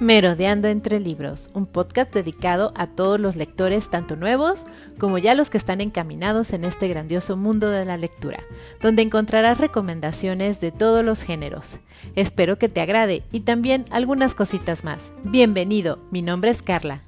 Merodeando entre libros, un podcast dedicado a todos los lectores, tanto nuevos como ya los que están encaminados en este grandioso mundo de la lectura, donde encontrarás recomendaciones de todos los géneros. Espero que te agrade y también algunas cositas más. Bienvenido, mi nombre es Carla.